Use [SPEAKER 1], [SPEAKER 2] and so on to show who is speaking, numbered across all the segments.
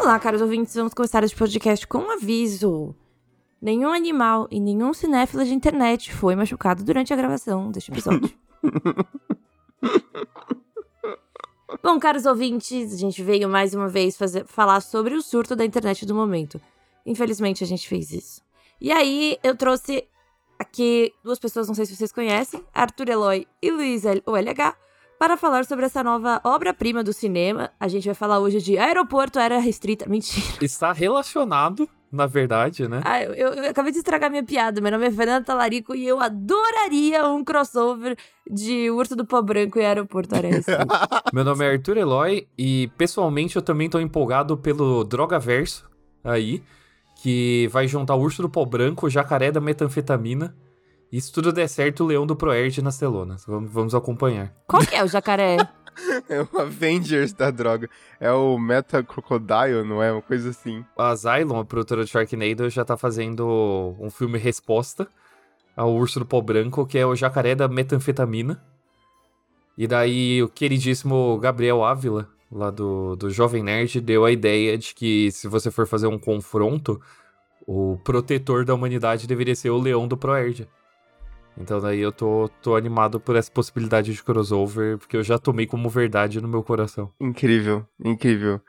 [SPEAKER 1] Olá, caros ouvintes, vamos começar este podcast com um aviso. Nenhum animal e nenhum cinéfilo de internet foi machucado durante a gravação deste episódio. Bom, caros ouvintes, a gente veio mais uma vez fazer, falar sobre o surto da internet do momento. Infelizmente, a gente fez isso. E aí, eu trouxe aqui duas pessoas, não sei se vocês conhecem, Arthur Eloy e Luiz OLH, para falar sobre essa nova obra-prima do cinema. A gente vai falar hoje de Aeroporto Era Restrita. Mentira.
[SPEAKER 2] Está relacionado, na verdade, né?
[SPEAKER 1] Ah, eu, eu, acabei de estragar minha piada. Meu nome é Fernanda Talarico e eu adoraria um crossover de Urso do Pó Branco e Aeroporto Era Restrita.
[SPEAKER 2] Meu nome é Arthur Eloy e, pessoalmente, eu também tô empolgado pelo Drogaverso aí, que vai juntar Urso do Pó Branco, Jacaré da Metanfetamina e se tudo der certo, o Leão do Proerd nas telonas. Vamos, vamos acompanhar.
[SPEAKER 1] Qual que é o jacaré?
[SPEAKER 3] é o Avengers da droga. É o Meta Crocodile, não é? Uma coisa assim.
[SPEAKER 2] A Zylon, a produtora de Sharknado, já tá fazendo um filme resposta ao Urso do Pó Branco, que é o jacaré da metanfetamina. E daí o queridíssimo Gabriel Ávila, lá do, do Jovem Nerd, deu a ideia de que se você for fazer um confronto, o protetor da humanidade deveria ser o Leão do Proerd. Então daí eu tô, tô animado por essa possibilidade de crossover, porque eu já tomei como verdade no meu coração.
[SPEAKER 3] Incrível, incrível.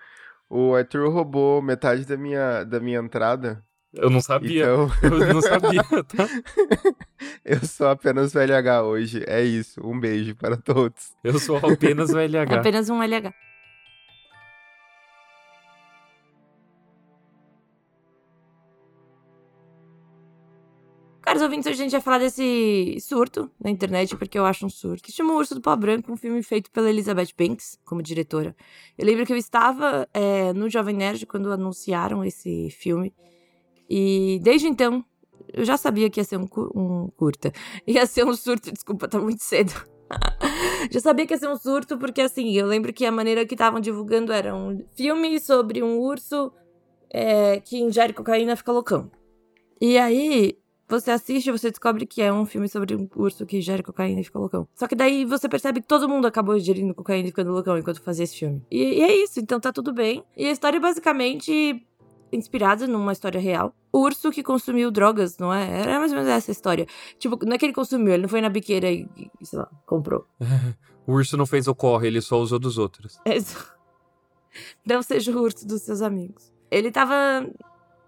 [SPEAKER 3] O Arthur roubou metade da minha, da minha entrada.
[SPEAKER 2] Eu não sabia. Então... Eu não sabia, tá?
[SPEAKER 3] eu sou apenas o LH hoje. É isso. Um beijo para todos.
[SPEAKER 2] Eu sou apenas o LH.
[SPEAKER 1] apenas um LH. Caros ouvintes, hoje a gente vai falar desse surto na internet, porque eu acho um surto, que chama O Urso do Pó Branco, um filme feito pela Elizabeth Banks como diretora. Eu lembro que eu estava é, no Jovem Nerd quando anunciaram esse filme, e desde então eu já sabia que ia ser um, um curta. Ia ser um surto, desculpa, tá muito cedo. já sabia que ia ser um surto, porque assim, eu lembro que a maneira que estavam divulgando era um filme sobre um urso é, que ingere cocaína e fica loucão. E aí, você assiste e você descobre que é um filme sobre um urso que gera cocaína e fica loucão. Só que daí você percebe que todo mundo acabou ingerindo cocaína e ficando loucão enquanto fazia esse filme. E, e é isso, então tá tudo bem. E a história é basicamente inspirada numa história real. O urso que consumiu drogas, não é? Era mais ou menos essa história. Tipo, não é que ele consumiu, ele não foi na biqueira e, sei lá, comprou.
[SPEAKER 2] o urso não fez o corre, ele só usou dos outros.
[SPEAKER 1] É não seja o urso dos seus amigos. Ele tava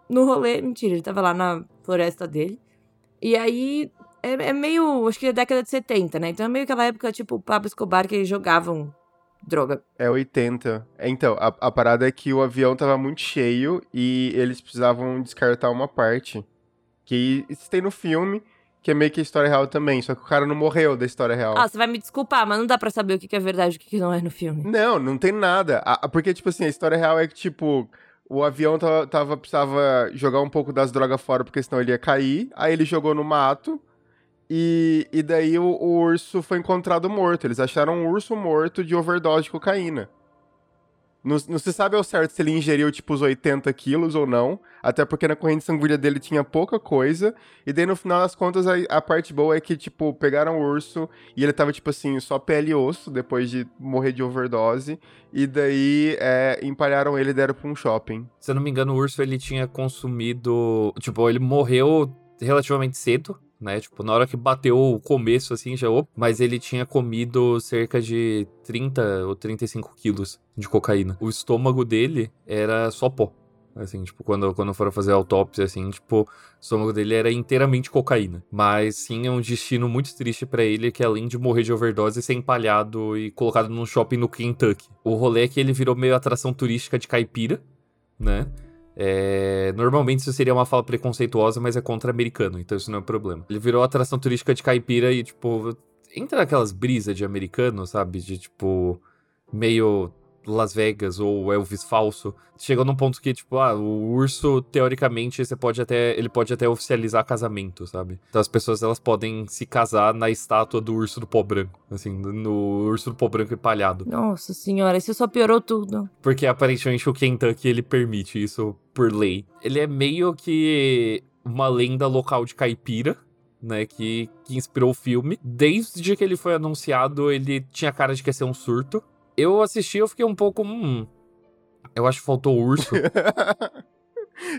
[SPEAKER 1] no rolê, mentira, ele tava lá na floresta dele. E aí é, é, meio, acho que é década de 70, né? Então é meio aquela época, tipo, Pablo Escobar, que eles jogavam droga.
[SPEAKER 3] É 80. É, então, a, a parada é que o avião tava muito cheio e eles precisavam descartar uma parte. Que isso tem no filme, que é meio que a história real também, só que o cara não morreu da história real.
[SPEAKER 1] Ah, você vai me desculpar, mas não dá pra saber o que é verdade e o que não é no filme.
[SPEAKER 3] Não, não tem nada. A, porque, tipo assim, a história real é que, tipo, o avião tava, precisava jogar um pouco das drogas fora, porque senão ele ia cair. Aí ele jogou no mato. E, e daí o, o urso foi encontrado morto. Eles acharam um urso morto de overdose de cocaína. Não, não, se sabe ao certo se ele ingeriu, tipo, os 80 quilos ou não. Até porque na corrente sanguínea dele tinha pouca coisa. E daí, no final das contas, a, a, parte boa é que, tipo, pegaram o urso e ele tava, tipo assim, só pele e osso depois de morrer de overdose. E daí, é, empalharam ele e deram pra um shopping.
[SPEAKER 2] Se eu não me engano, o urso, ele tinha consumido... Tipo, ele morreu relativamente cedo né? Tipo, na hora que bateu o começo, assim, já, opa, mas ele tinha comido cerca de 30 ou 35 quilos de cocaína. O estômago dele era só pó. Assim, tipo, quando, quando foram fazer autópsia, assim, tipo, o estômago dele era inteiramente cocaína. Mas sim, é um destino muito triste para ele, que além de morrer de overdose, ser empalhado e colocado num shopping no Kentucky. O rolê é que ele virou meio atração turística de caipira, né? É, normalmente isso seria uma fala preconceituosa, mas é contra americano, então isso não é problema. Ele virou atração turística de caipira e, tipo, entra naquelas brisas de americano, sabe? De, tipo, meio Las Vegas ou Elvis falso, chegou num ponto que, tipo, ah, o urso, teoricamente, você pode até. Ele pode até oficializar casamento, sabe? Então as pessoas elas podem se casar na estátua do urso do pó branco. Assim, no urso do pó branco empalhado.
[SPEAKER 1] Nossa senhora, isso só piorou tudo.
[SPEAKER 2] Porque aparentemente o Kentucky ele permite isso por lei. Ele é meio que uma lenda local de caipira. Né, que, que inspirou o filme. Desde que ele foi anunciado, ele tinha cara de que ia ser um surto eu assisti eu fiquei um pouco. Hum, Eu acho que faltou urso.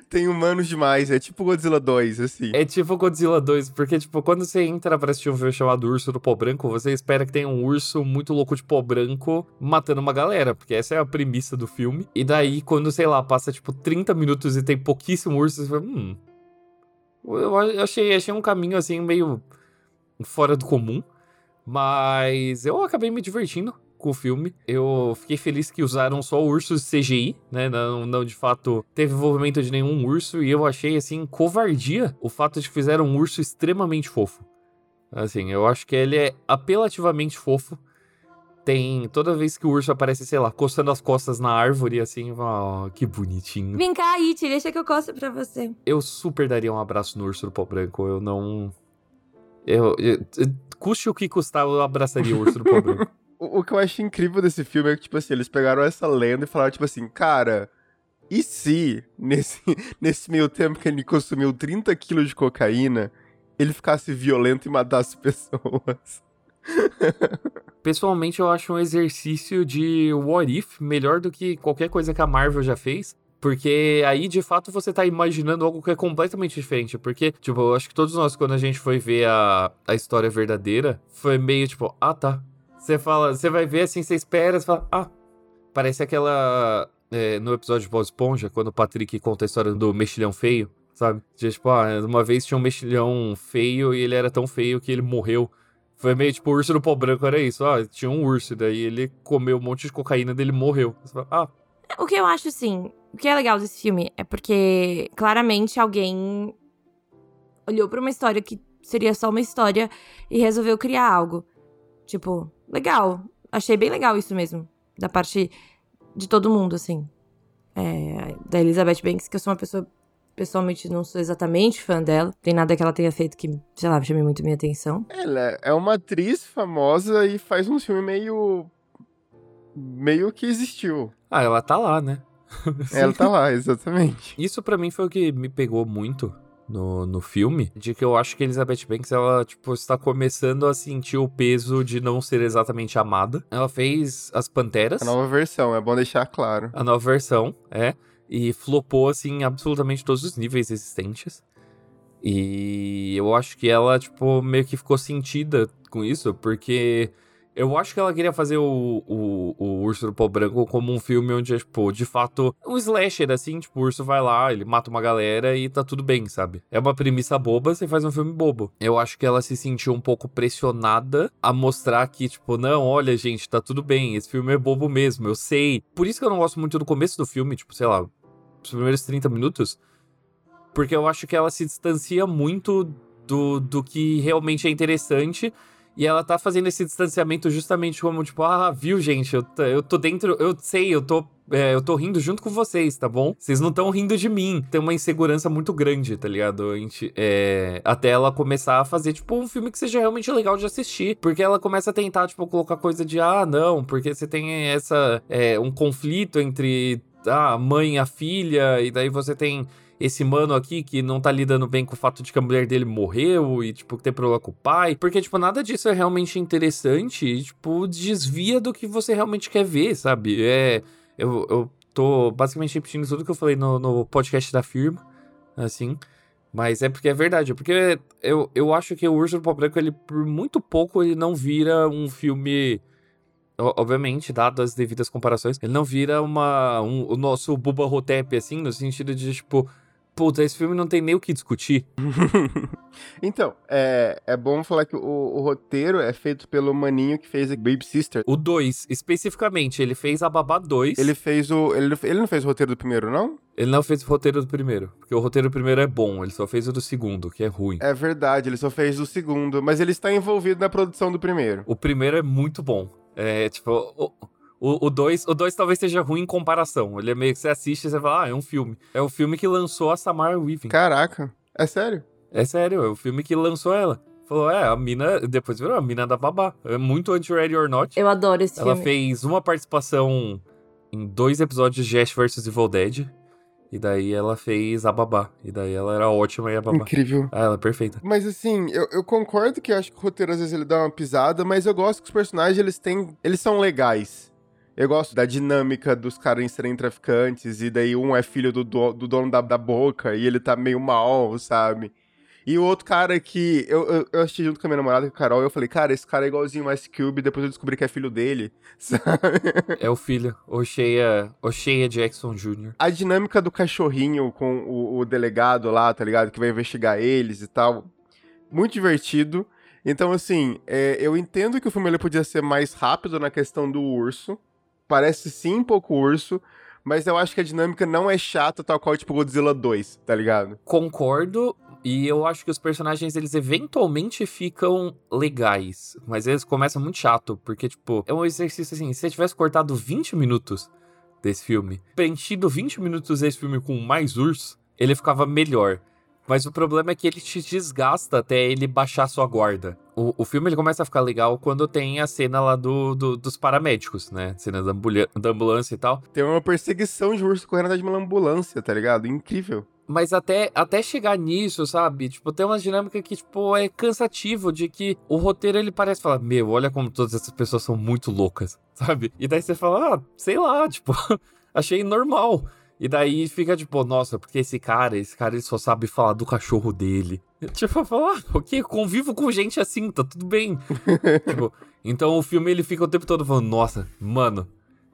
[SPEAKER 3] Tem humanos demais, é tipo Godzilla 2, assim.
[SPEAKER 2] É tipo Godzilla 2, porque, tipo, quando você entra pra assistir um filme chamado Urso do Pó Branco, você espera que tenha um urso muito louco de pó branco matando uma galera, porque essa é a premissa do filme. E daí, quando, sei lá, passa, tipo, 30 minutos e tem pouquíssimo urso, você fala, hum. Eu achei, achei um caminho, assim, meio fora do comum. Mas eu acabei me divertindo com o filme. Eu fiquei feliz que usaram só ursos CGI, né? Não, não de fato teve envolvimento de nenhum urso. E eu achei, assim, covardia o fato de que fizeram um urso extremamente fofo. Assim, eu acho que ele é apelativamente fofo. Tem. Toda vez que o urso aparece, sei lá, coçando as costas na árvore, assim, ó, oh, que bonitinho.
[SPEAKER 1] Vem cá, It, deixa que eu coço pra você.
[SPEAKER 2] Eu super daria um abraço no urso do pó branco. Eu não. Eu, eu, eu, custe o que custar, eu abraçaria o urso do pó branco.
[SPEAKER 3] o, que eu acho incrível desse filme é que, tipo assim, eles pegaram essa lenda e falaram, tipo assim, cara, e se, nesse, nesse meio tempo que ele consumiu 30 quilos de cocaína, ele ficasse violento e matasse pessoas?
[SPEAKER 2] Pessoalmente, eu acho um exercício de what if melhor do que qualquer coisa que a Marvel já fez. Porque aí, de fato, você tá imaginando algo que é completamente diferente. Porque, tipo, eu acho que todos nós, quando a gente foi ver a, a história verdadeira, foi meio tipo, ah tá, você fala, você vai ver assim, você espera, você fala, ah, parece aquela. É, no episódio de Bob Esponja, quando o Patrick conta a história do mexilhão feio, sabe? Tipo, ah, uma vez tinha um mexilhão feio e ele era tão feio que ele morreu. Foi meio tipo o urso do pó branco, era isso. Ah, tinha um urso, daí ele comeu um monte de cocaína dele morreu. Fala, ah.
[SPEAKER 1] O que eu acho assim, o que é legal desse filme é porque claramente alguém olhou para uma história que seria só uma história e resolveu criar algo. Tipo, legal. Achei bem legal isso mesmo. Da parte de todo mundo, assim. É, da Elizabeth Banks, que eu sou uma pessoa. Pessoalmente, não sou exatamente fã dela. Tem nada que ela tenha feito que, sei lá, chame muito minha atenção.
[SPEAKER 3] Ela é uma atriz famosa e faz um filme meio. meio que existiu.
[SPEAKER 2] Ah, ela tá lá, né?
[SPEAKER 3] ela tá lá, exatamente.
[SPEAKER 2] Isso para mim foi o que me pegou muito no, no filme, de que eu acho que Elizabeth Banks, ela, tipo, está começando a sentir o peso de não ser exatamente amada. Ela fez As Panteras.
[SPEAKER 3] A nova versão, é bom deixar claro.
[SPEAKER 2] A nova versão, é. E flopou, assim, absolutamente todos os níveis existentes. E eu acho que ela, tipo, meio que ficou sentida com isso, porque eu acho que ela queria fazer o, o, o Urso do Pó Branco como um filme onde, tipo, de fato, um slasher, assim, tipo, o urso vai lá, ele mata uma galera e tá tudo bem, sabe? É uma premissa boba, você faz um filme bobo. Eu acho que ela se sentiu um pouco pressionada a mostrar que, tipo, não, olha, gente, tá tudo bem, esse filme é bobo mesmo, eu sei. Por isso que eu não gosto muito do começo do filme, tipo, sei lá, os primeiros 30 minutos, porque eu acho que ela se distancia muito do, do que realmente é interessante e ela tá fazendo esse distanciamento justamente como, tipo, ah, viu, gente, eu, eu tô dentro, eu sei, eu tô. É, eu tô rindo junto com vocês, tá bom? Vocês não estão rindo de mim. Tem uma insegurança muito grande, tá ligado? A gente, é, até ela começar a fazer, tipo, um filme que seja realmente legal de assistir. Porque ela começa a tentar, tipo, colocar coisa de, ah, não, porque você tem essa. É, um conflito entre a mãe e a filha, e daí você tem esse mano aqui que não tá lidando bem com o fato de que a mulher dele morreu e, tipo, tem problema com o pai. Porque, tipo, nada disso é realmente interessante e, tipo, desvia do que você realmente quer ver, sabe? É. Eu, eu tô basicamente repetindo tudo que eu falei no, no podcast da firma, assim. Mas é porque é verdade, porque eu, eu acho que o Urso do Branco, ele, por muito pouco, ele não vira um filme obviamente, dado as devidas comparações, ele não vira uma, um, o nosso Buba Hotep, assim, no sentido de, tipo, Puta, esse filme não tem nem o que discutir.
[SPEAKER 3] então, é, é bom falar que o, o, roteiro é feito pelo maninho que fez a Baby Sister.
[SPEAKER 2] O 2, especificamente, ele fez a Babá 2.
[SPEAKER 3] Ele fez o. Ele, ele não fez o roteiro do primeiro, não?
[SPEAKER 2] Ele não fez o roteiro do primeiro. Porque o roteiro do primeiro é bom, ele só fez o do segundo, que é ruim.
[SPEAKER 3] É verdade, ele só fez o segundo. Mas ele está envolvido na produção do primeiro.
[SPEAKER 2] O primeiro é muito bom. É, tipo. O, o 2 o dois talvez seja ruim em comparação. Ele é meio que você assiste e você fala, ah, é um filme. É o filme que lançou a Samara Weaving.
[SPEAKER 3] Caraca, é sério?
[SPEAKER 2] É sério, é o filme que lançou ela. Falou, é, a mina, depois virou a mina da babá. É muito anti-ready or not.
[SPEAKER 1] Eu adoro esse
[SPEAKER 2] ela
[SPEAKER 1] filme.
[SPEAKER 2] Ela fez uma participação em dois episódios de Ash vs Evil Dead. E daí ela fez a babá. E daí ela era ótima e a babá.
[SPEAKER 3] Incrível.
[SPEAKER 2] Ah, ela é perfeita.
[SPEAKER 3] Mas assim, eu, eu concordo que eu acho que o roteiro às vezes ele dá uma pisada, mas eu gosto que os personagens eles têm. Eles são legais. Eu gosto da dinâmica dos caras serem traficantes, e daí um é filho do, do, do dono da, da boca, e ele tá meio mal, sabe? E o outro cara que. Eu, eu, eu, assisti junto com a minha namorada, com a Carol, e eu falei, cara, esse cara é igualzinho o Ice Cube, depois eu descobri que é filho dele, sabe?
[SPEAKER 2] É o filho, Oshea, Oshea Jackson Jr.
[SPEAKER 3] A dinâmica do cachorrinho com o, o delegado lá, tá ligado? Que vai investigar eles e tal. Muito divertido. Então, assim, é, eu entendo que o filme ele podia ser mais rápido na questão do urso. Parece sim um pouco urso, mas eu acho que a dinâmica não é chata, tal qual tipo Godzilla 2, tá ligado?
[SPEAKER 2] Concordo, e eu acho que os personagens, eles eventualmente ficam legais. Mas eles começam muito chato, porque, tipo, é um exercício assim, se você tivesse cortado 20 minutos desse filme, preenchido 20 minutos desse filme com mais urso, ele ficava melhor. Mas o problema é que ele te desgasta até ele baixar sua guarda. O, o filme ele começa a ficar legal quando tem a cena lá do, do dos paramédicos, né? Cena da, da ambulância e tal.
[SPEAKER 3] Tem uma perseguição de urso correndo atrás de uma ambulância, tá ligado? Incrível.
[SPEAKER 2] Mas até, até chegar nisso, sabe? Tipo, tem uma dinâmica que, tipo, é cansativo de que o roteiro ele parece falar: Meu, olha como todas essas pessoas são muito loucas, sabe? E daí você fala: Ah, sei lá, tipo, achei normal. E daí fica tipo, nossa, porque esse cara, esse cara ele só sabe falar do cachorro dele. Tipo, falar, ah, ok, convivo com gente assim, tá tudo bem. tipo, então o filme ele fica o tempo todo falando, nossa, mano,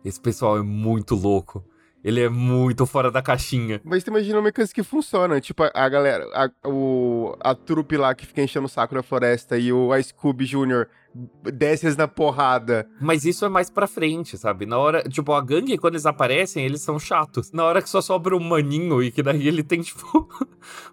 [SPEAKER 2] esse pessoal é muito louco. Ele é muito fora da caixinha.
[SPEAKER 3] Mas tu imagina uma coisa que funciona. Tipo, a, a galera, a, o, a trupe lá que fica enchendo o saco na floresta e o Ice Cube Jr. desce na porrada.
[SPEAKER 2] Mas isso é mais pra frente, sabe? Na hora, tipo, a gangue, quando eles aparecem, eles são chatos. Na hora que só sobra um maninho e que daí ele tem, tipo,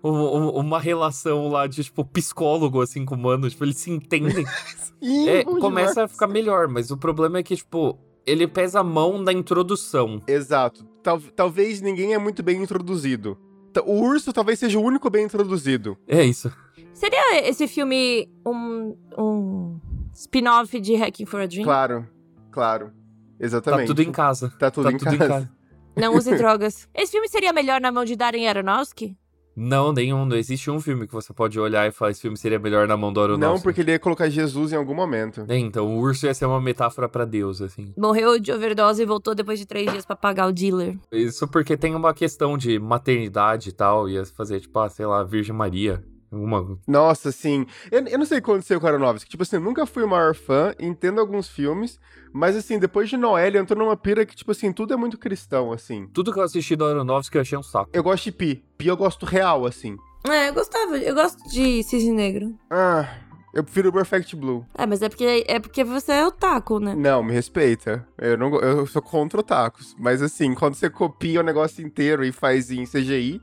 [SPEAKER 2] uma relação lá de, tipo, psicólogo, assim, com o mano. Tipo, eles se entendem. Sim, é, começa demais. a ficar melhor, mas o problema é que, tipo, ele pesa a mão da introdução.
[SPEAKER 3] Exato. Tal, talvez ninguém é muito bem introduzido. O urso talvez seja o único bem introduzido.
[SPEAKER 2] É isso.
[SPEAKER 1] Seria esse filme um, um spin-off de Hacking for a Dream?
[SPEAKER 3] Claro, claro. Exatamente.
[SPEAKER 2] Tá tudo em casa.
[SPEAKER 3] Tá tudo, tá em, tudo casa. em casa.
[SPEAKER 1] Não use drogas. Esse filme seria melhor na mão de Darren Aronofsky?
[SPEAKER 2] Não, nenhum. Não existe um filme que você pode olhar e falar esse filme seria melhor na mão do Aronofsky.
[SPEAKER 3] Não, porque ele ia colocar Jesus em algum momento.
[SPEAKER 2] É, então, o urso ia ser uma metáfora para Deus, assim.
[SPEAKER 1] Morreu de overdose e voltou depois de três dias para pagar o dealer.
[SPEAKER 2] Isso porque tem uma questão de maternidade e tal. Ia fazer, tipo, ah, sei lá, Virgem Maria. Uma...
[SPEAKER 3] Nossa, sim. Eu, eu não sei o que aconteceu com o Aronofsky. Tipo assim, eu nunca fui o maior fã, entendo alguns filmes, mas assim, depois de Noel, entrou numa pira que, tipo assim, tudo é muito cristão, assim.
[SPEAKER 2] Tudo que eu assisti do Aronofsky eu achei um saco.
[SPEAKER 3] Eu gosto de Pi. Pi eu gosto real, assim.
[SPEAKER 1] É, eu gostava. Eu gosto de Cisne Negro.
[SPEAKER 3] Ah, eu prefiro o Perfect Blue.
[SPEAKER 1] É, mas é porque, é porque você é otaku, né?
[SPEAKER 3] Não, me respeita. Eu, não, eu sou contra otakus. Mas assim, quando você copia o negócio inteiro e faz em CGI...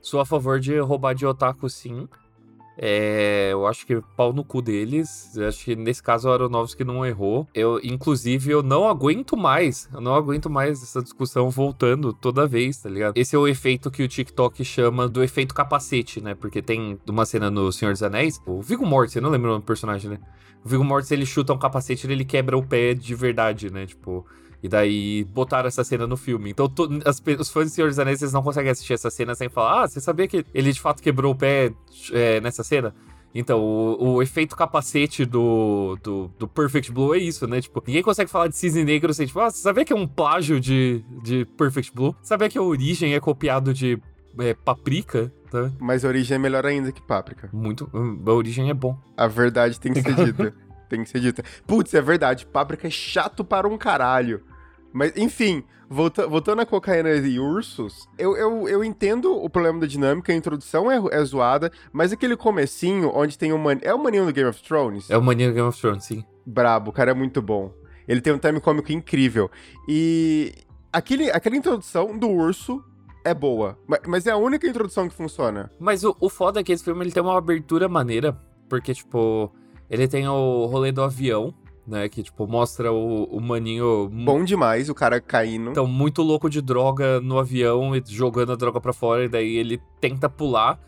[SPEAKER 2] Sou a favor de roubar de otaku, sim. É, eu acho que pau no cu deles. Eu acho que nesse caso o Aronofsky não errou. Eu, inclusive, eu não aguento mais. Eu não aguento mais essa discussão voltando toda vez, tá ligado? Esse é o efeito que o TikTok chama do efeito capacete, né? Porque tem uma cena no Senhor dos Anéis. O Viggo Mortensen, não lembro o nome do personagem, né? O Viggo Mortensen, ele chuta um capacete e ele quebra o pé de verdade, né? Tipo... E daí botaram essa cena no filme. Então to, as, os fãs de Senhor dos Anéis eles não conseguem assistir essa cena sem falar: Ah, você sabia que ele de fato quebrou o pé é, nessa cena? Então, o, o, efeito capacete do, do, do, Perfect Blue é isso, né? Tipo, ninguém consegue falar de cisne negro sem, tipo, ah, você sabia que é um plágio de, de Perfect Blue? Sabia que a origem é copiado de é, Paprika? Tá?
[SPEAKER 3] Mas a origem é melhor ainda que Páprica.
[SPEAKER 2] Muito. A origem é bom.
[SPEAKER 3] A verdade tem que ser dita. tem que ser dita. Putz, é verdade. Páprica é chato para um caralho. Mas, enfim, volta, voltando a cocaína e ursos, eu, eu, eu entendo o problema da dinâmica, a introdução é, é zoada, mas aquele comecinho onde tem o man... É o maninho do Game of Thrones?
[SPEAKER 2] É o maninho do Game of Thrones, sim.
[SPEAKER 3] Brabo, o cara é muito bom. Ele tem um time cômico incrível. E aquele, aquela introdução do urso é boa, mas é a única introdução que funciona.
[SPEAKER 2] Mas o, o foda é que esse filme ele tem uma abertura maneira, porque, tipo, ele tem o rolê do avião, né? Que, tipo, mostra o, o maninho.
[SPEAKER 3] Bom demais, o cara caindo.
[SPEAKER 2] Então, muito louco de droga no avião e jogando a droga pra fora, e daí ele tenta pular.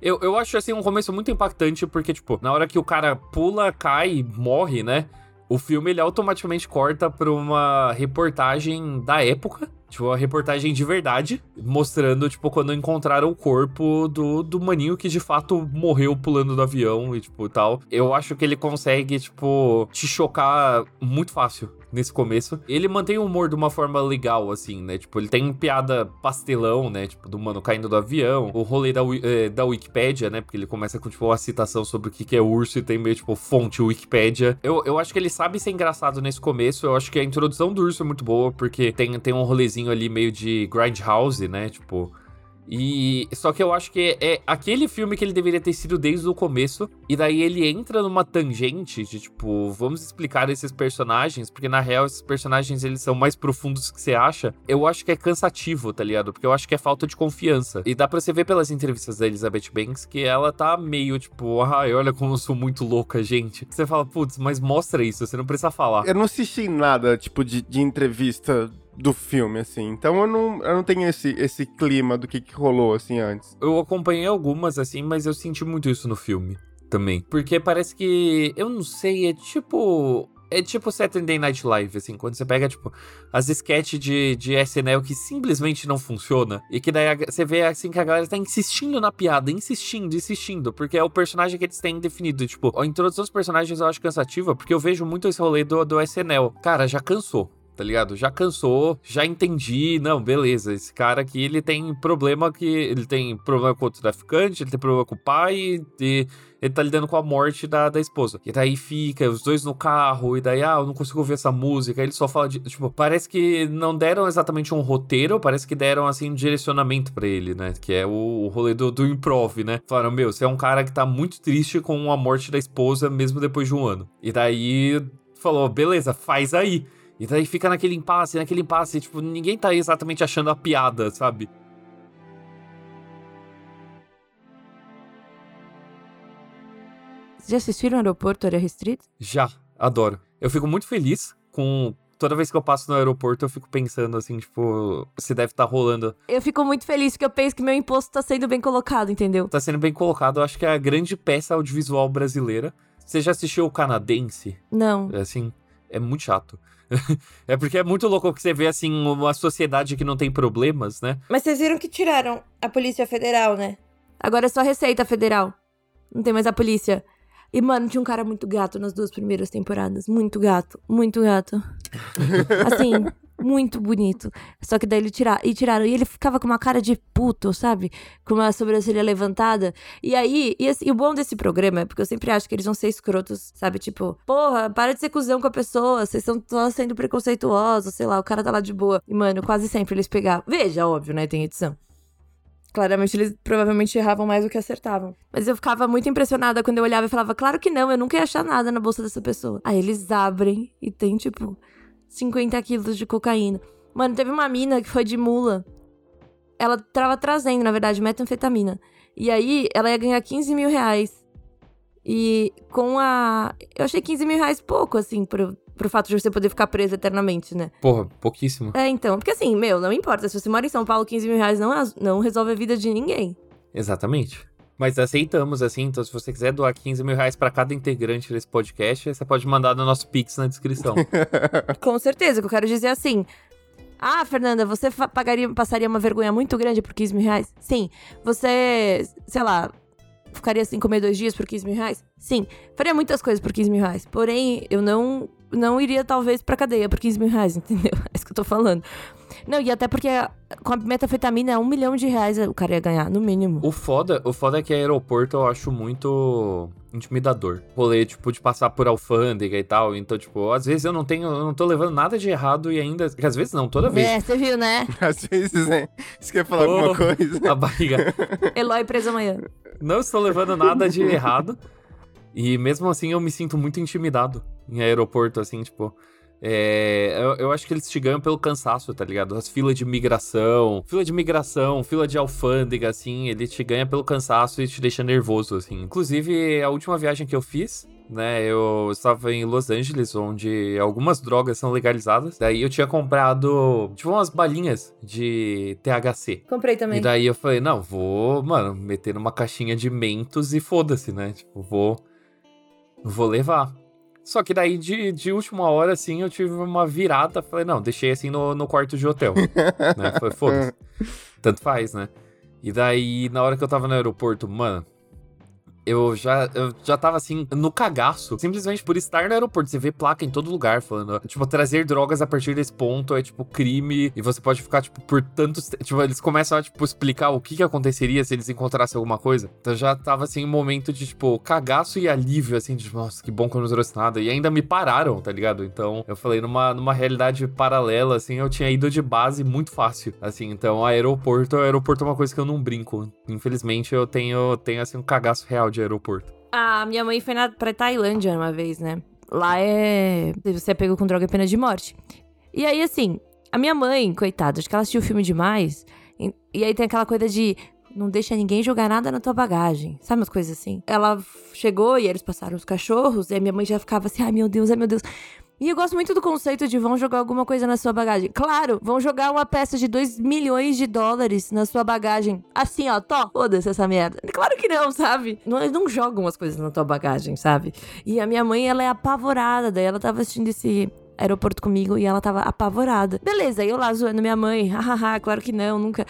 [SPEAKER 2] Eu, eu acho, assim, um começo muito impactante, porque, tipo, na hora que o cara pula, cai e morre, né? O filme, ele automaticamente corta pra uma reportagem da época, Tipo, uma reportagem de verdade, mostrando, tipo, quando encontraram o corpo do, do maninho que de fato morreu pulando do avião e, tipo, tal. Eu acho que ele consegue, tipo, te chocar muito fácil nesse começo. Ele mantém o humor de uma forma legal, assim, né? Tipo, ele tem piada pastelão, né? Tipo, do mano caindo do avião. O rolê da, é, da Wikipédia, né? Porque ele começa com, tipo, uma citação sobre o que, que é urso e tem meio, tipo, fonte Wikipédia. Eu, eu acho que ele sabe ser engraçado nesse começo. Eu acho que a introdução do urso é muito boa, porque tem, tem um rolezinho ali meio de Grindhouse, né? Tipo, e só que eu acho que é, aquele filme que ele deveria ter sido desde o começo. E daí ele entra numa tangente de tipo, vamos explicar esses personagens, porque na real esses personagens eles são mais profundos que você acha. Eu acho que é cansativo, tá ligado? Porque eu acho que é falta de confiança. E dá para você ver pelas entrevistas da Elizabeth Banks que ela tá meio tipo, ai, olha como eu sou muito louca, gente. Você fala, putz, mas mostra isso, você não precisa falar.
[SPEAKER 3] Eu não assisti nada, tipo, de, de entrevista do filme, assim. Então eu não, eu não tenho esse, esse clima do que, que rolou, assim, antes.
[SPEAKER 2] Eu acompanhei algumas, assim, mas eu senti muito isso no filme também. Porque parece que. Eu não sei, é tipo. É tipo Saturday Night Live, assim, quando você pega, tipo, as sketches de, de SNL que simplesmente não funciona. E que daí você vê, assim, que a galera tá insistindo na piada, insistindo, insistindo. Porque é o personagem que eles têm definido. Tipo, a introdução dos personagens eu acho cansativa, porque eu vejo muito esse rolê do, do SNL. Cara, já cansou tá ligado? Já cansou, já entendi, não, beleza, esse cara aqui, ele tem problema que, ele tem problema com o traficante, ele tem problema com o pai, e ele tá lidando com a morte da, da esposa. E daí fica, os dois no carro, e daí, ah, eu não consigo ouvir essa música, ele só fala de, tipo, parece que não deram exatamente um roteiro, parece que deram, assim, um direcionamento para ele, né, que é o, o rolê do, do improv, né, falaram, meu, você é um cara que tá muito triste com a morte da esposa, mesmo depois de um ano. E daí falou, beleza, faz aí. E daí fica naquele impasse, naquele impasse, tipo, ninguém tá exatamente achando a piada, sabe?
[SPEAKER 1] Já assistiram Aeroporto Área Restrita?
[SPEAKER 2] Já, adoro. Eu fico muito feliz com toda vez que eu passo no aeroporto, eu fico pensando assim, tipo, se deve estar tá rolando.
[SPEAKER 1] Eu fico muito feliz porque eu penso que meu imposto tá sendo bem colocado, entendeu?
[SPEAKER 2] Tá sendo bem colocado, eu acho que é a grande peça audiovisual brasileira. Você já assistiu o canadense?
[SPEAKER 1] Não.
[SPEAKER 2] É assim, é muito chato. é porque é muito louco que você vê, assim, uma sociedade que não tem problemas, né?
[SPEAKER 1] Mas vocês viram que tiraram a Polícia Federal, né? Agora é só Receita Federal. Não tem mais a polícia. E, mano, tinha um cara muito gato nas duas primeiras temporadas. Muito gato. Muito gato. assim, muito bonito. Só que daí ele tira, e tiraram. E ele ficava com uma cara de puto, sabe? Com uma sobrancelha levantada. E aí, e, assim, e o bom desse programa é porque eu sempre acho que eles vão ser escrotos, sabe? Tipo, porra, para de ser cuzão com a pessoa, vocês estão só sendo preconceituosos, sei lá, o cara tá lá de boa. E, mano, quase sempre eles pegavam. Veja, óbvio, né? Tem edição. Claramente eles provavelmente erravam mais do que acertavam. Mas eu ficava muito impressionada quando eu olhava e falava, claro que não, eu nunca ia achar nada na bolsa dessa pessoa. Aí eles abrem e tem, tipo, 50 quilos de cocaína. Mano, teve uma mina que foi de mula. Ela tava trazendo, na verdade, metanfetamina. E aí, ela ia ganhar 15 mil reais. E com a. Eu achei 15 mil reais pouco, assim, pro, pro fato de você poder ficar preso eternamente, né?
[SPEAKER 2] Porra, pouquíssimo.
[SPEAKER 1] É, então. Porque assim, meu, não importa. Se você mora em São Paulo, 15 mil reais não, não resolve a vida de ninguém.
[SPEAKER 2] Exatamente. Mas aceitamos, assim, então se você quiser doar 15 mil reais pra cada integrante desse podcast, você pode mandar no nosso Pix na descrição.
[SPEAKER 1] Com certeza, que eu quero dizer assim. Ah, Fernanda, você pagaria, passaria uma vergonha muito grande por 15 mil reais? Sim. Você, sei lá, ficaria sem comer dois dias por 15 mil reais? Sim. Faria muitas coisas por 15 mil reais. Porém, eu não, não iria, talvez, pra cadeia por 15 mil reais, entendeu? É isso que eu tô falando. Não, e até porque com a metafetamina, um milhão de reais o cara ia ganhar, no mínimo.
[SPEAKER 2] O foda, o foda é que aeroporto eu acho muito intimidador. Rolê, tipo, de passar por alfândega e tal. Então, tipo, às vezes eu não tenho, eu não tô levando nada de errado e ainda. Às vezes não, toda vez.
[SPEAKER 1] É, você viu, né?
[SPEAKER 3] às vezes, né? Você quer falar oh, alguma coisa?
[SPEAKER 2] A barriga.
[SPEAKER 1] Eloy preso amanhã.
[SPEAKER 2] Não estou levando nada de errado. E mesmo assim eu me sinto muito intimidado em aeroporto, assim, tipo. É, eu, eu, acho que eles te ganham pelo cansaço, tá ligado? As filas de migração, fila de migração, fila de alfândega, assim, ele te ganha pelo cansaço e te deixa nervoso, assim. Inclusive, a última viagem que eu fiz, né, eu estava em Los Angeles, onde algumas drogas são legalizadas. Daí eu tinha comprado, tipo, umas balinhas de THC.
[SPEAKER 1] Comprei também.
[SPEAKER 2] E daí eu falei, não, vou, mano, meter numa caixinha de mentos e foda-se, né? Tipo, vou, vou levar. Só que daí, de, de última hora, assim, eu tive uma virada. Falei, não, deixei assim no, no quarto de hotel. né? Falei, foda-se. Tanto faz, né? E daí, na hora que eu tava no aeroporto, mano, eu já, eu já tava assim, no cagaço. Simplesmente por estar no aeroporto. Você vê placa em todo lugar falando, tipo, trazer drogas a partir desse ponto é, tipo, crime. E você pode ficar, tipo, por tantos. Tipo, eles começam a, tipo, explicar o que, que aconteceria se eles encontrassem alguma coisa. Então já tava, assim, um momento de, tipo, cagaço e alívio, assim, de, nossa, que bom que eu não trouxe nada. E ainda me pararam, tá ligado? Então, eu falei, numa, numa realidade paralela, assim, eu tinha ido de base muito fácil. Assim, então, aeroporto, aeroporto é uma coisa que eu não brinco. Infelizmente, eu tenho, tenho assim, um cagaço real de aeroporto.
[SPEAKER 1] A minha mãe foi na, pra Tailândia uma vez, né? Lá é. Você é pego com droga é pena de morte. E aí, assim, a minha mãe, coitada, acho que ela assistiu o filme demais. E, e aí tem aquela coisa de. Não deixa ninguém jogar nada na tua bagagem. Sabe umas coisas assim? Ela chegou e eles passaram os cachorros. E a minha mãe já ficava assim: ai meu Deus, ai meu Deus. E eu gosto muito do conceito de vão jogar alguma coisa na sua bagagem. Claro, vão jogar uma peça de 2 milhões de dólares na sua bagagem. Assim, ó, tó, foda-se essa merda. Claro que não, sabe? Não, eles não jogam as coisas na tua bagagem, sabe? E a minha mãe, ela é apavorada. Daí ela tava assistindo esse aeroporto comigo e ela tava apavorada. Beleza, eu lá zoando minha mãe. Hahaha, claro que não, nunca.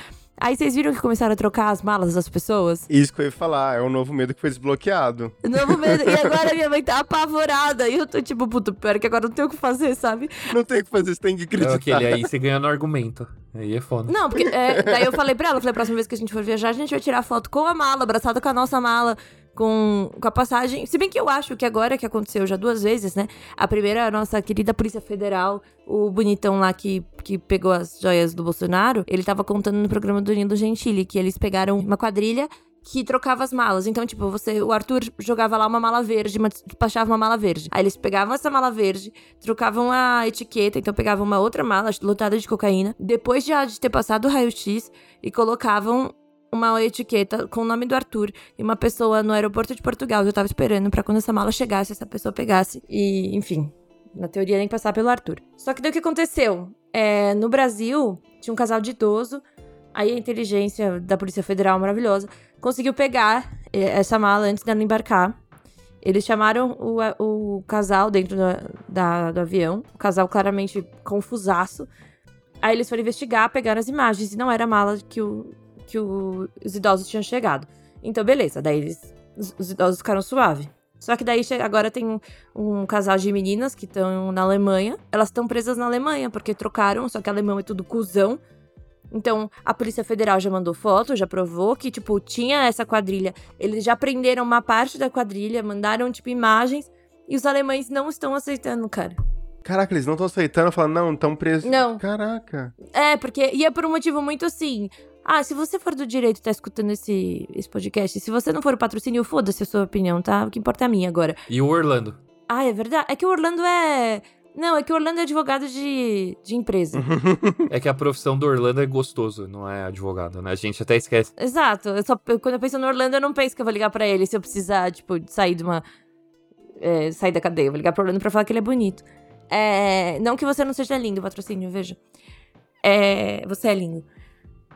[SPEAKER 1] Aí vocês viram que começaram a trocar as malas das pessoas?
[SPEAKER 3] Isso que eu ia falar, é um novo medo que foi desbloqueado.
[SPEAKER 1] Novo medo. E agora minha mãe tá apavorada. E eu tô tipo, puta, pior que agora não tem o que fazer, sabe?
[SPEAKER 3] Não tem o que fazer, você tem que
[SPEAKER 2] É
[SPEAKER 3] acreditar.
[SPEAKER 2] aquele aí, você ganha no argumento. Aí é foda.
[SPEAKER 1] Não, porque é, daí eu falei pra ela, falei, a próxima vez que a gente for viajar, a gente vai tirar foto com a mala, abraçada com a nossa mala, com, com a passagem. Se bem que eu acho que agora que aconteceu já duas vezes, né? A primeira, a nossa querida Polícia Federal, o bonitão lá que, que pegou as joias do Bolsonaro, ele tava contando no programa do Nilo Gentili que eles pegaram uma quadrilha que trocava as malas. Então, tipo, você, o Arthur jogava lá uma mala verde, uma, despachava uma mala verde. Aí eles pegavam essa mala verde, trocavam a etiqueta, então pegavam uma outra mala lotada de cocaína, depois de, de ter passado o raio-x e colocavam uma etiqueta com o nome do Arthur e uma pessoa no aeroporto de Portugal. Eu tava esperando pra quando essa mala chegasse, essa pessoa pegasse e, enfim, na teoria nem passar pelo Arthur. Só que daí o que aconteceu? É, no Brasil, tinha um casal de idoso, aí a inteligência da Polícia Federal maravilhosa conseguiu pegar eh, essa mala antes dela embarcar. Eles chamaram o, o casal dentro da, da- do avião, o casal claramente confusaço. Aí eles foram investigar, pegaram as imagens e não era a mala que, o, que o- os idosos tinham chegado. Então, beleza, daí eles, os, os idosos ficaram suave. Só que daí agora tem um, um casal de meninas que estão na Alemanha. Elas estão presas na Alemanha porque trocaram, só que a Alemanha é tudo cuzão. Então, a Polícia Federal já mandou foto, já provou que, tipo, tinha essa quadrilha. Eles já prenderam uma parte da quadrilha, mandaram, tipo, imagens. E os alemães não estão aceitando, cara.
[SPEAKER 3] Caraca, eles não estão aceitando, falando, não, estão presos.
[SPEAKER 1] Não.
[SPEAKER 3] Caraca.
[SPEAKER 1] É, porque. E é por um motivo muito assim. Ah, se você for do direito e tá escutando esse, esse podcast, se você não for o patrocínio, foda-se a sua opinião, tá? O que importa é a minha agora.
[SPEAKER 2] E o Orlando?
[SPEAKER 1] Ah, é verdade? É que o Orlando é. Não, é que o Orlando é advogado de, de empresa.
[SPEAKER 2] É que a profissão do Orlando é gostoso, não é advogado, né? A gente até esquece.
[SPEAKER 1] Exato. Eu só, eu- quando eu penso no Orlando, eu não penso que eu vou ligar pra ele se eu precisar, tipo, sair de uma. é, sair da cadeia. Eu vou ligar pro Orlando pra falar que ele é bonito. É, não que você não seja lindo, patrocínio, veja. É, você é lindo.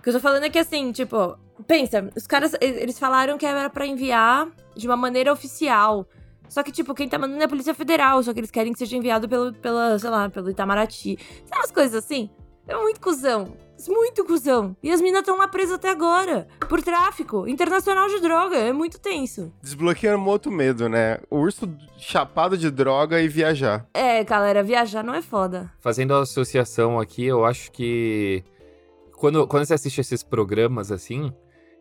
[SPEAKER 1] O que eu tô falando é que assim, tipo, pensa, os caras, eles falaram que era pra enviar de uma maneira oficial. Só que, tipo, quem tá mandando é a Polícia Federal, só que eles querem que seja enviado pelo, pela, sei lá, pelo Itamaraty. Sabe umas coisas assim? É muito cuzão. Muito cuzão. E as minas estão lá presas até agora. Por tráfico internacional de droga. É muito tenso.
[SPEAKER 3] Desbloqueando um outro medo, né? O urso chapado de droga e viajar.
[SPEAKER 1] É, galera, viajar não é foda.
[SPEAKER 2] Fazendo a associação aqui, eu acho que. Quando, quando você assiste esses programas assim,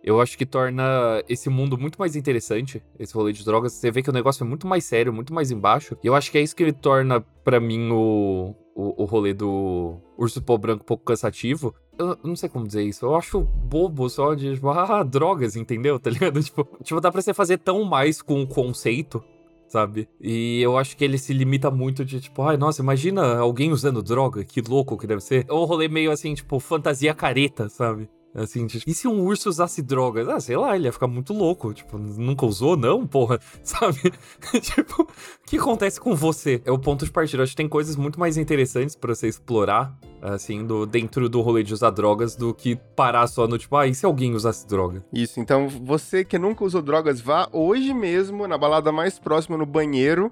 [SPEAKER 2] eu acho que torna esse mundo muito mais interessante, esse rolê de drogas. Você vê que o negócio é muito mais sério, muito mais embaixo. E eu acho que é isso que ele torna, pra mim, o, o, o rolê do Urso Pó Branco um pouco cansativo. Eu, eu não sei como dizer isso. Eu acho bobo só de, tipo, ah, drogas, entendeu? Tá ligado? Tipo, tipo, dá pra você fazer tão mais com o conceito sabe? E eu acho que ele se limita muito de tipo, ai, nossa, imagina alguém usando droga, que louco que deve ser. Ou um rolê meio assim, tipo, fantasia careta, sabe? Assim, e se um urso usasse drogas? Ah, sei lá, ele ia ficar muito louco. Tipo, nunca usou, não, porra, sabe? tipo, o que acontece com você? É o ponto de partida. Acho que tem coisas muito mais interessantes pra você explorar, assim, do, dentro do rolê de usar drogas, do que parar só no tipo, ah, e se alguém usasse droga?
[SPEAKER 3] Isso, então você que nunca usou drogas, vá hoje mesmo na balada mais próxima no banheiro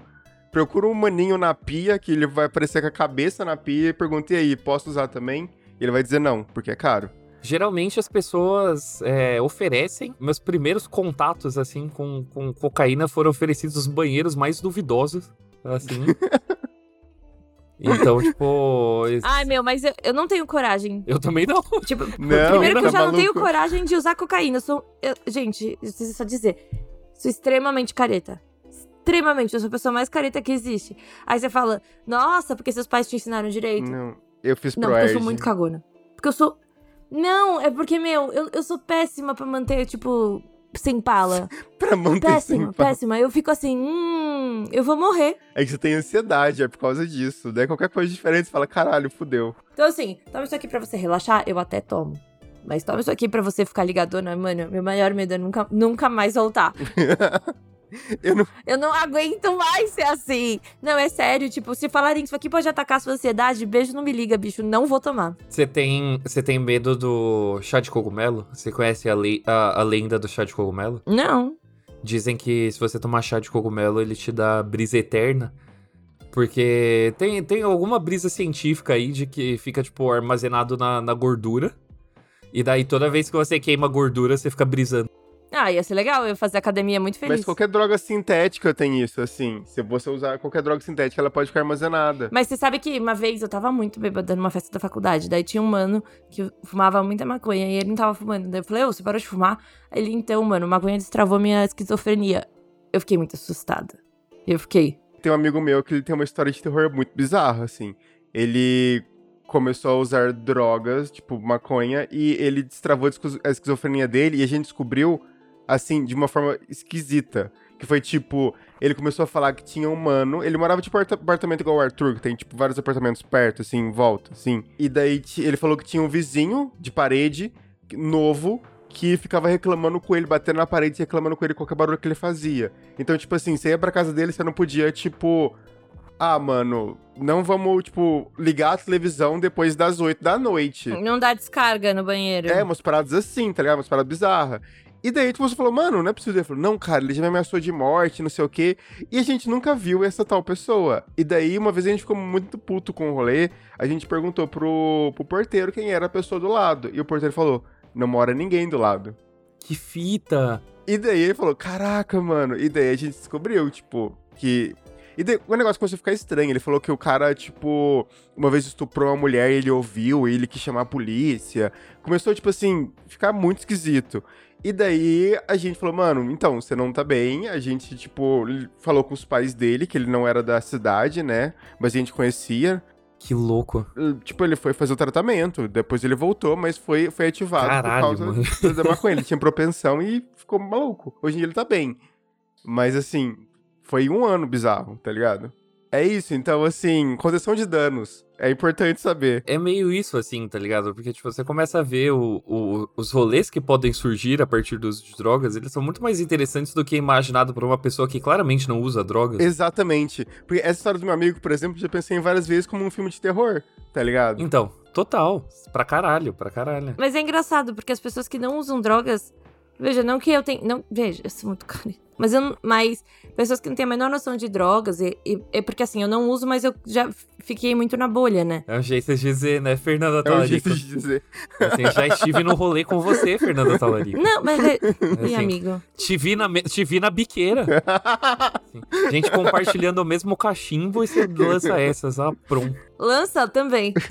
[SPEAKER 3] procura um maninho na pia, que ele vai aparecer com a cabeça na pia e pergunta, e aí, posso usar também? E ele vai dizer não, porque é caro.
[SPEAKER 2] Geralmente as pessoas é, oferecem. Meus primeiros contatos, assim, com, com cocaína foram oferecidos os banheiros mais duvidosos, assim. Então, tipo.
[SPEAKER 1] Ai, meu, mas eu, eu não tenho coragem.
[SPEAKER 2] Eu também não.
[SPEAKER 1] Tipo,
[SPEAKER 3] Não,
[SPEAKER 1] primeiro que
[SPEAKER 3] tá
[SPEAKER 1] eu já não tenho coragem de usar cocaína. Eu sou. eu- gente, eu preciso só dizer. Sou extremamente careta. Extremamente. Eu sou a pessoa mais careta que existe. Aí você fala, nossa, porque seus pais te ensinaram direito.
[SPEAKER 3] Não, eu fiz
[SPEAKER 1] Não, porque eu sou muito cagona. Porque eu sou. Não, é porque, meu, eu, eu sou péssima pra manter, tipo, sem pala.
[SPEAKER 3] Pra manter
[SPEAKER 1] Péssima, péssima. Eu fico assim, hum, eu vou morrer.
[SPEAKER 3] É que você tem ansiedade, é por causa disso. Daí qualquer coisa diferente, você fala, caralho, fudeu.
[SPEAKER 1] Então, assim, toma isso aqui pra você relaxar, eu até tomo. Mas toma isso aqui pra você ficar ligadona, mano. Meu maior medo é nunca, nunca mais voltar.
[SPEAKER 3] Eu não...
[SPEAKER 1] Eu não aguento mais ser assim. Não, é sério. Tipo, se falarem isso aqui pode atacar a sua ansiedade, beijo não me liga, bicho. Não vou tomar.
[SPEAKER 2] Você tem, você tem medo do chá de cogumelo? Você conhece a, lei, a, a lenda do chá de cogumelo?
[SPEAKER 1] Não.
[SPEAKER 2] Dizem que se você tomar chá de cogumelo, ele te dá brisa eterna. Porque tem, tem alguma brisa científica aí de que fica, tipo, armazenado na, na gordura. E daí toda vez que você queima gordura, você fica brisando.
[SPEAKER 1] Ah, ia ser legal. Eu ia fazer academia muito feliz.
[SPEAKER 3] Mas qualquer droga sintética tem isso, assim. Se você usar qualquer droga sintética, ela pode ficar armazenada.
[SPEAKER 1] Mas você sabe que uma vez eu tava muito bêbada numa festa da faculdade. Daí tinha um mano que fumava muita maconha e ele não tava fumando. Daí eu falei, ô, você parou de fumar? Ele, então, mano, maconha destravou minha esquizofrenia. Eu fiquei muito assustada. Eu fiquei.
[SPEAKER 3] Tem um amigo meu que ele tem uma história de terror muito bizarra, assim. Ele começou a usar drogas, tipo maconha, e ele destravou a esquizo- a esquizofrenia dele, e a gente descobriu, assim, de uma forma esquisita. Que foi tipo, ele começou a falar que tinha um mano. Ele morava tipo aparta- apartamento igual o Arthur, que tem tipo vários apartamentos perto, assim, em volta, assim. E daí ele falou que tinha um vizinho de parede novo que ficava reclamando com ele, batendo na parede e reclamando com ele qualquer barulho que ele fazia. Então, tipo assim, você ia pra casa dele, você não podia, tipo. Ah, mano, não vamos, tipo, ligar a televisão depois das 8 da noite.
[SPEAKER 1] Não dá descarga no banheiro.
[SPEAKER 3] É, umas paradas assim, tá ligado? Umas paradas bizarras. E daí tipo, você falou, mano, não é possível. Ele falou, não, cara, ele já me ameaçou de morte, não sei o quê. E a gente nunca viu essa tal pessoa. E daí, uma vez a gente ficou muito puto com o rolê, a gente perguntou pro, pro porteiro quem era a pessoa do lado. E o porteiro falou, não mora ninguém do lado.
[SPEAKER 2] Que fita!
[SPEAKER 3] E daí ele falou, caraca, mano. E daí a gente descobriu, tipo, que. E daí o negócio começou a ficar estranho. Ele falou que o cara, tipo, uma vez estuprou uma mulher e ele ouviu, e ele quis chamar a polícia. Começou, tipo assim, ficar muito esquisito. E daí a gente falou, mano, então, você não tá bem. A gente, tipo, falou com os pais dele, que ele não era da cidade, né? Mas a gente conhecia.
[SPEAKER 2] Que louco.
[SPEAKER 3] Tipo, ele foi fazer o tratamento. Depois ele voltou, mas foi, foi ativado
[SPEAKER 2] Caralho,
[SPEAKER 3] por causa
[SPEAKER 2] mano.
[SPEAKER 3] da maconha. Ele tinha propensão e ficou maluco. Hoje em dia ele tá bem. Mas assim, foi um ano bizarro, tá ligado? É isso, então assim, condição de danos. É importante saber.
[SPEAKER 2] É meio isso, assim, tá ligado? Porque, tipo, você começa a ver o, o- os rolês que podem surgir a partir do uso de drogas, eles são muito mais interessantes do que imaginado por uma pessoa que claramente não usa drogas.
[SPEAKER 3] Exatamente. Porque essa história do meu amigo, por exemplo, eu já pensei em várias vezes como um filme de terror, tá ligado?
[SPEAKER 2] Então, total. Pra caralho, pra caralho.
[SPEAKER 1] Mas é engraçado, porque as pessoas que não usam drogas. Veja, não que eu tenha. Não, veja, eu sou muito cara. Mas eu não- Mas pessoas que não têm a menor noção de drogas. E, e- é porque assim, eu não uso, mas eu já fiquei muito na bolha, né?
[SPEAKER 2] É um jeito de dizer, né, Fernanda
[SPEAKER 3] É um
[SPEAKER 2] Talarico?
[SPEAKER 3] jeito de dizer.
[SPEAKER 2] Assim, já estive no rolê com você, Fernanda Talarico.
[SPEAKER 1] Não, mas. É...
[SPEAKER 2] Assim,
[SPEAKER 1] Ih, amigo.
[SPEAKER 2] Te vi na, te vi na biqueira. Assim, gente compartilhando o mesmo cachimbo e você lança essas, ah, pronto.
[SPEAKER 1] Lança também.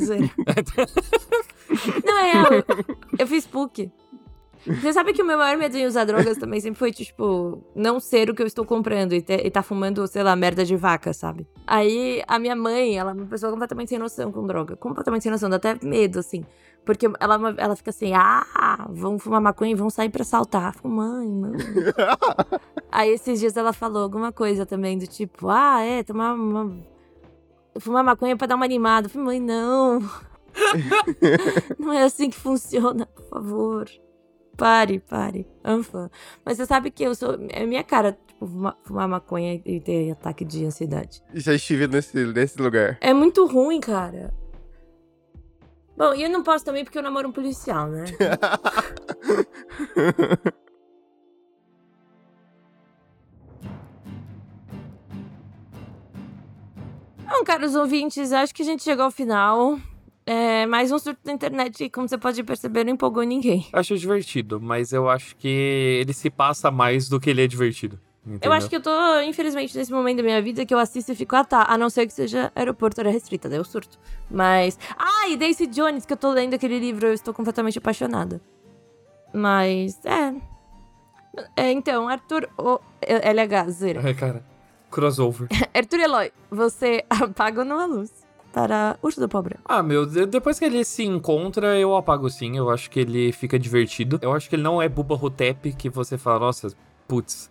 [SPEAKER 1] não, é real. Eu fiz PUC. Você sabe que o meu maior medo em usar drogas também sempre foi, tipo, não ser o que eu estou comprando e, ter- e tá fumando, sei lá, merda de vaca, sabe? Aí a minha mãe, ela é uma pessoa completamente sem noção com droga. Completamente sem noção, dá até medo, assim. Porque ela, ela fica assim, ah, vão fumar maconha e vão sair pra assaltar. Eu fico, mãe, mãe. Aí esses dias ela falou alguma coisa também do tipo, ah, é, tomar uma. Fumar maconha pra dar uma animada. Eu falei, mãe, não. não é assim que funciona, por favor. Pare, pare. Anfã. Mas você sabe que eu sou. É minha cara, tipo, fumar, fumar maconha e ter ataque de ansiedade.
[SPEAKER 3] Já estive nesse, nesse lugar.
[SPEAKER 1] É muito ruim, cara. Bom, e eu não posso também porque eu namoro um policial, né? Bom, caros ouvintes, acho que a gente chegou ao final. É mais um surto da internet, como você pode perceber, não empolgou ninguém.
[SPEAKER 2] Acho divertido, mas eu acho que ele se passa mais do que ele é divertido. Entendeu?
[SPEAKER 1] Eu acho que eu tô, infelizmente, nesse momento da minha vida que eu assisto e fico, ah tá, a não ser que seja aeroporto era restrita, daí eu surto. Mas. Ah, e Daisy Jones, que eu tô lendo aquele livro, eu estou completamente apaixonada. Mas, é. é então, Arthur. O, LH, zero.
[SPEAKER 2] É, cara. Crossover.
[SPEAKER 1] Arthur Eloy, você apaga ou não a luz? Para Pobre.
[SPEAKER 2] Ah, meu, depois que ele se encontra, eu apago sim. Eu acho que ele fica divertido. Eu acho que ele não é Buba Hotep que você fala, nossa, putz,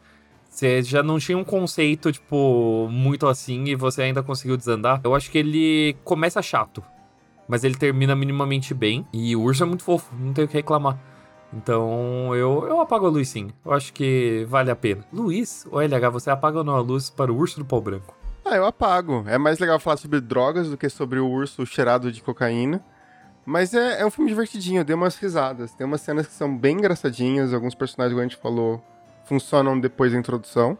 [SPEAKER 2] você já não tinha um conceito, tipo, muito assim e você ainda conseguiu desandar. Eu acho que ele começa chato, mas ele termina minimamente bem. E o urso é muito fofo, não tenho o que reclamar. Então eu, eu apago a luz sim. Eu acho que vale a pena. Luiz, o LH, você apaga ou não a luz para o urso do pau branco?
[SPEAKER 3] Ah, eu apago. É mais legal falar sobre drogas do que sobre o urso cheirado de cocaína. Mas é, é um filme divertidinho, eu dei umas risadas. Tem umas cenas que são bem engraçadinhas, alguns personagens, como a gente falou, funcionam depois da introdução.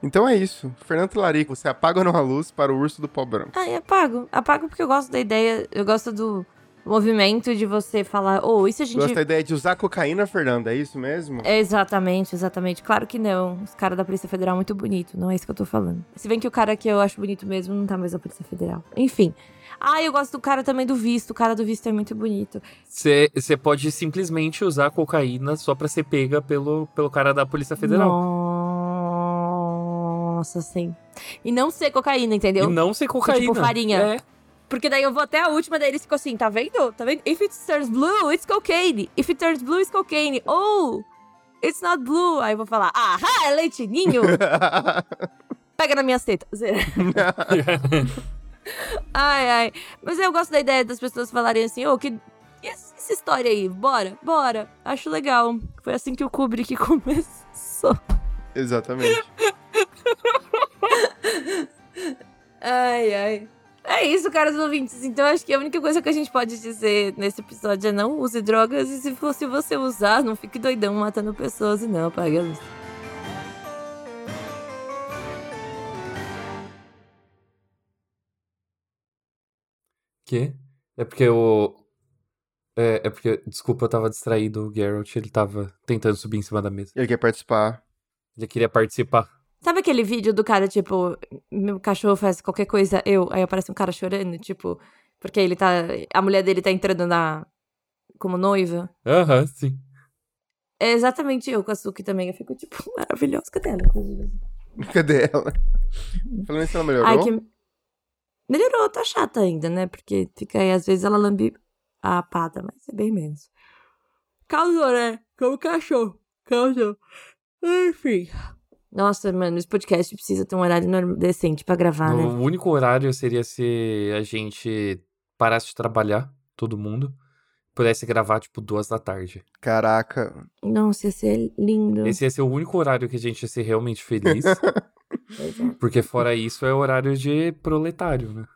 [SPEAKER 3] Então é isso. Fernando Larico, você apaga ou não a luz para o urso do pau branco?
[SPEAKER 1] Ah, eu apago. Apago porque eu gosto da ideia, eu gosto do movimento de você falar, ou oh, se a gente...
[SPEAKER 3] Gosta da ideia de usar cocaína, Fernanda, é isso mesmo?
[SPEAKER 1] É exatamente, exatamente. Claro que não. Os caras da Polícia Federal muito bonito, não é isso que eu tô falando. Se bem que o cara que eu acho bonito mesmo não tá mais na Polícia Federal. Enfim. Ah, eu gosto do cara também do visto. O cara do visto é muito bonito.
[SPEAKER 2] Você pode simplesmente usar cocaína só pra ser pega pelo, pelo cara da Polícia Federal.
[SPEAKER 1] Nossa, sim. E não ser cocaína, entendeu?
[SPEAKER 2] E não ser cocaína.
[SPEAKER 1] Tipo farinha.
[SPEAKER 2] É.
[SPEAKER 1] Porque daí eu vou até a última, daí eles ficam assim, tá vendo? Tá vendo? If it turns blue, it's cocaine. If it turns blue, it's cocaine. Oh, it's not blue. Aí eu vou falar, ahá, é leitinho. Pega na minha teta. ai, ai. Mas eu gosto da ideia das pessoas falarem assim, ô, oh, que... E essa história aí? Bora, bora. Acho legal. Foi assim que o Kubrick começou.
[SPEAKER 3] Exatamente.
[SPEAKER 1] ai, ai. É isso, caros ouvintes. Então acho que a única coisa que a gente pode dizer nesse episódio é não use drogas e se fosse você usar, não fique doidão matando pessoas e não apague a luz.
[SPEAKER 2] Que? É porque o. É, é porque, desculpa, eu tava distraído. O Geralt, ele tava tentando subir em cima da mesa.
[SPEAKER 3] Ele quer participar.
[SPEAKER 2] Ele queria participar.
[SPEAKER 1] Sabe aquele vídeo do cara, tipo, meu cachorro faz qualquer coisa, eu, aí aparece um cara chorando, tipo, porque ele tá. A mulher dele tá entrando na. como noiva?
[SPEAKER 2] Aham, uhum, sim.
[SPEAKER 1] É exatamente eu com a Suki também. Eu fico, tipo, maravilhosa. Cadê ela, inclusive?
[SPEAKER 3] Cadê ela? Falando isso, ela melhorou? Ai, que...
[SPEAKER 1] Melhorou, tá chata ainda, né? Porque fica aí, às vezes ela lambe a pata, mas é bem menos. Causou, né? Como cachorro. Causou. Enfim. Nossa, mano, esse podcast precisa ter um horário decente para gravar, né?
[SPEAKER 2] O único horário seria se a gente parasse de trabalhar, todo mundo, pudesse gravar, tipo, duas da tarde.
[SPEAKER 3] Caraca.
[SPEAKER 1] Nossa, ia ser lindo.
[SPEAKER 2] Esse ia ser o único horário que a gente ia ser realmente feliz. porque fora isso é horário de proletário, né?